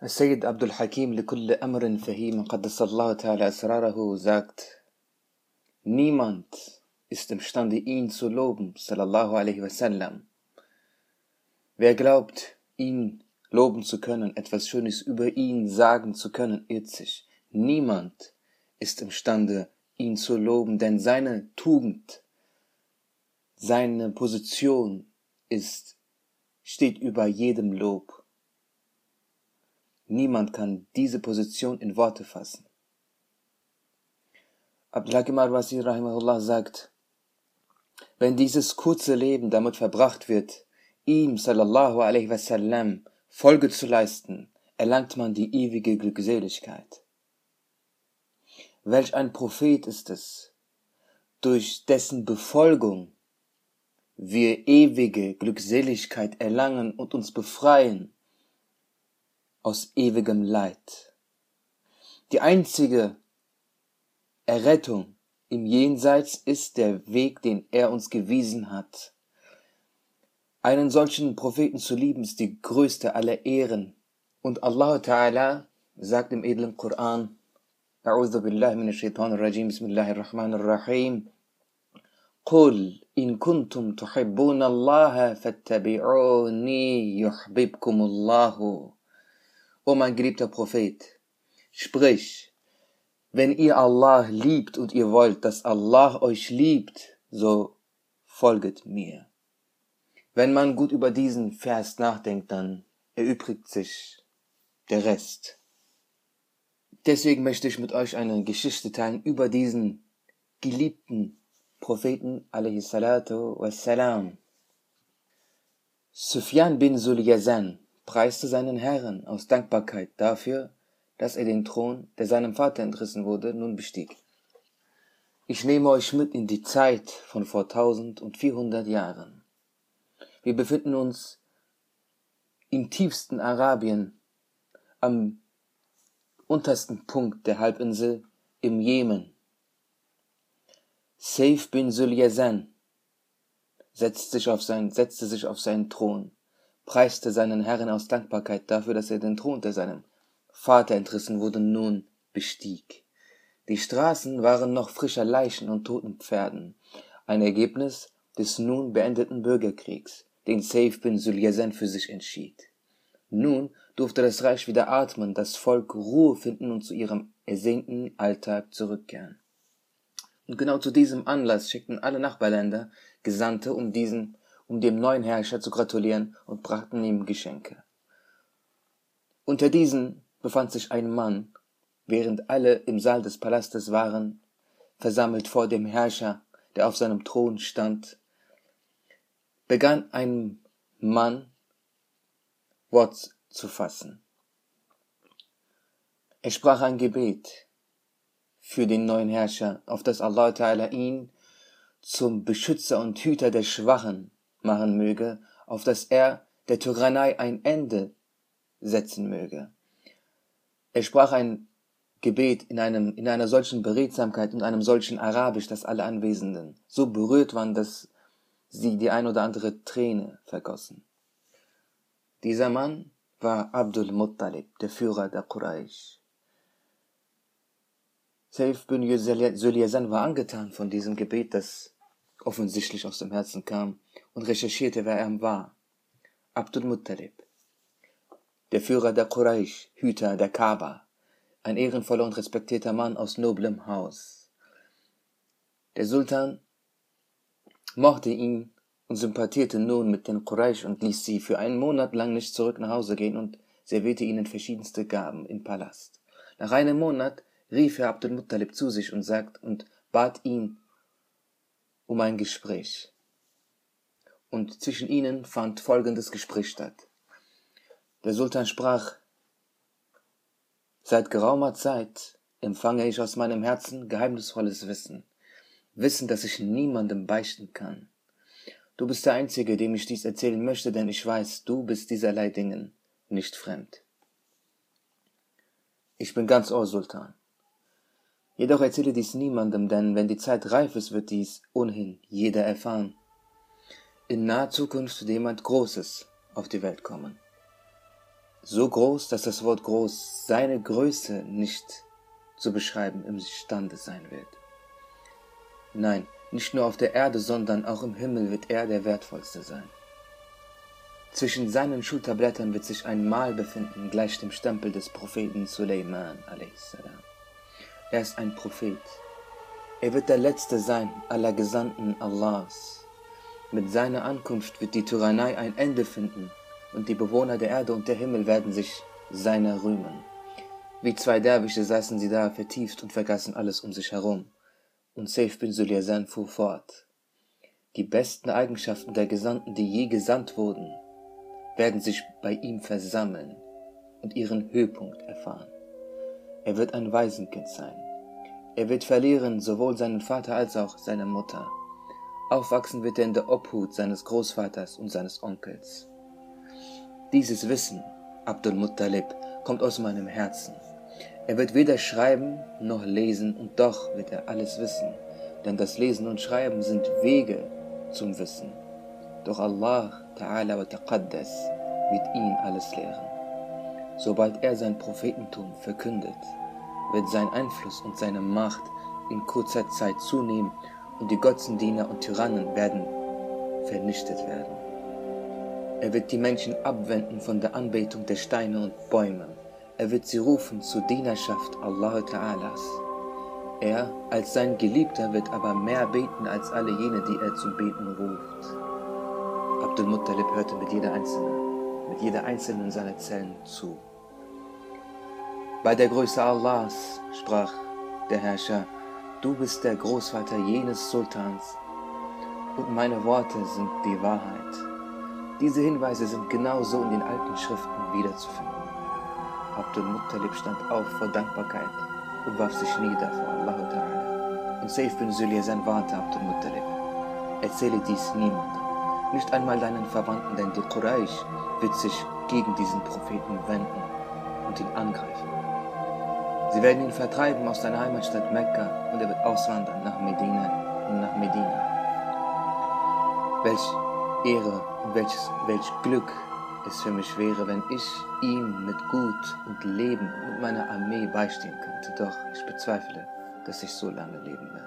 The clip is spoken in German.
Sayyid Abdul Hakim لكل أمر فهيم قدس الله تعالى أسراره sagt, niemand ist imstande, ihn zu loben, sallallahu alaihi wasallam. Wer glaubt, ihn loben zu können, etwas Schönes über ihn sagen zu können, irrt sich. Niemand ist imstande, ihn zu loben, denn seine Tugend, seine Position ist, steht über jedem Lob. Niemand kann diese Position in Worte fassen. Abdulhakim al-Wazir rahimahullah sagt, wenn dieses kurze Leben damit verbracht wird, ihm sallallahu alaihi wasallam Folge zu leisten, erlangt man die ewige Glückseligkeit. Welch ein Prophet ist es, durch dessen Befolgung wir ewige Glückseligkeit erlangen und uns befreien aus ewigem Leid. Die einzige Errettung im Jenseits ist der Weg, den er uns gewiesen hat. Einen solchen Propheten zu lieben, ist die größte aller Ehren. Und Allah Ta'ala sagt im edlen Koran, أعوذ بالله من الشيطان الرجيم بسم الله الرحمن الرحيم قل إن كنتم تحبون الله فاتبعوني يحببكم الله O mein geliebter Prophet, sprich, wenn ihr Allah liebt und ihr wollt, dass Allah euch liebt, so folget mir. Wenn man gut über diesen Vers nachdenkt, dann erübrigt sich der Rest. Deswegen möchte ich mit euch eine Geschichte teilen über diesen geliebten Propheten alayhi salatu wassalam. Sufyan bin Sulyazan preiste seinen Herrn aus Dankbarkeit dafür, dass er den Thron, der seinem Vater entrissen wurde, nun bestieg. Ich nehme euch mit in die Zeit von vor tausend und vierhundert Jahren. Wir befinden uns im tiefsten Arabien, am untersten Punkt der Halbinsel im Jemen. Saif bin Sulyazan setzte setzte sich auf seinen Thron, preiste seinen Herrn aus Dankbarkeit dafür, dass er den Thron, der seinem Vater entrissen wurde, nun bestieg. Die Straßen waren noch frischer Leichen und toten Pferden, ein Ergebnis des nun beendeten Bürgerkriegs, den Saif bin Sulyazan für sich entschied. Nun durfte das Reich wieder atmen, das Volk Ruhe finden und zu ihrem ersehnten Alltag zurückkehren. Und genau zu diesem Anlass schickten alle Nachbarländer Gesandte, um diesen, um dem neuen Herrscher zu gratulieren und brachten ihm Geschenke. Unter diesen befand sich ein Mann, während alle im Saal des Palastes waren, versammelt vor dem Herrscher, der auf seinem Thron stand, begann ein Mann Wort zu fassen. Er sprach ein Gebet für den neuen Herrscher, auf das Allah Ta'ala ihn zum Beschützer und Hüter der Schwachen machen möge, auf das er der Tyrannei ein Ende setzen möge. Er sprach ein Gebet in, einem, in einer solchen Beredsamkeit und einem solchen Arabisch, dass alle Anwesenden so berührt waren, dass sie die ein oder andere Träne vergossen. Dieser Mann war Abdul Muttalib, der Führer der Quraysh. Saif bin Sulyazan war angetan von diesem Gebet, das offensichtlich aus dem Herzen kam, und recherchierte, wer er war. Abdul Muttalib, der Führer der Quraysh, Hüter der Kaaba, ein ehrenvoller und respektierter Mann aus noblem Haus. Der Sultan mochte ihn und sympathierte nun mit den Quraysh und ließ sie für einen Monat lang nicht zurück nach Hause gehen und servierte ihnen verschiedenste Gaben im Palast. Nach einem Monat rief er Abdul Muttalib zu sich und sagt und bat ihn um ein Gespräch. Und zwischen ihnen fand folgendes Gespräch statt. Der Sultan sprach, Seit geraumer Zeit empfange ich aus meinem Herzen geheimnisvolles Wissen, Wissen, das ich niemandem beichten kann. Du bist der Einzige, dem ich dies erzählen möchte, denn ich weiß, du bist dieserlei Dingen nicht fremd. Ich bin ganz Ohr, Sultan. Jedoch erzähle dies niemandem, denn wenn die Zeit reif ist, wird dies ohnehin jeder erfahren. In naher Zukunft wird jemand Großes auf die Welt kommen. so groß, dass das Wort groß seine Größe nicht zu beschreiben imstande sein wird. Nein, nicht nur auf der Erde, sondern auch im Himmel wird er der wertvollste sein. Zwischen seinen Schulterblättern wird sich ein Mal befinden, gleich dem Stempel des Propheten Suleiman. Er ist ein Prophet. Er wird der Letzte sein aller Gesandten Allahs. Mit seiner Ankunft wird die Tyrannei ein Ende finden und die Bewohner der Erde und der Himmel werden sich seiner rühmen. Wie zwei Derwische saßen sie da vertieft und vergaßen alles um sich herum. Und Saif bin Suliasan fuhr fort. Die besten Eigenschaften der Gesandten, die je gesandt wurden, werden sich bei ihm versammeln und ihren Höhepunkt erfahren. Er wird ein Waisenkind sein. Er wird verlieren sowohl seinen Vater als auch seine Mutter. Aufwachsen wird er in der Obhut seines Großvaters und seines Onkels. Dieses Wissen, Abdul Muttalib, kommt aus meinem Herzen. Er wird weder schreiben noch lesen und doch wird er alles wissen, denn das Lesen und Schreiben sind Wege zum Wissen. Doch Allah Ta'ala wa Taqaddas wird ihn alles lehren. Sobald er sein Prophetentum verkündet, wird sein Einfluss und seine Macht in kurzer Zeit zunehmen und die Götzendiener und Tyrannen werden vernichtet werden. Er wird die Menschen abwenden von der Anbetung der Steine und Bäume. Er wird sie rufen zur Dienerschaft Allah Ta'alas. Er, als sein Geliebter, wird aber mehr beten als alle jene, die er zum Beten ruft. Abdul Muttalib hörte mit jeder einzelnen, mit jeder einzelnen seiner Zellen zu. Bei der Größe Allahs sprach der Herrscher, du bist der Großvater jenes Sultans und meine Worte sind die Wahrheit. Diese Hinweise sind genauso in den alten Schriften wiederzufinden. Abdul Muttalib stand auf vor Dankbarkeit und warf sich nieder vor Allah Ta'ala. Und Saif bin Sulyasan warnte Abdul Muttalib. Erzähle dies niemandem, nicht einmal deinen Verwandten, denn die Quraysh wird sich gegen diesen Propheten wenden und ihn angreifen. Sie werden ihn vertreiben aus seiner Heimatstadt Mekka und er wird auswandern nach Medina und nach Medina. Welch Ehre und welches, welch Glück es für mich wäre, wenn ich ihm mit Gut und Leben und meiner Armee beistehen könnte. Doch ich bezweifle, dass ich so lange leben werde.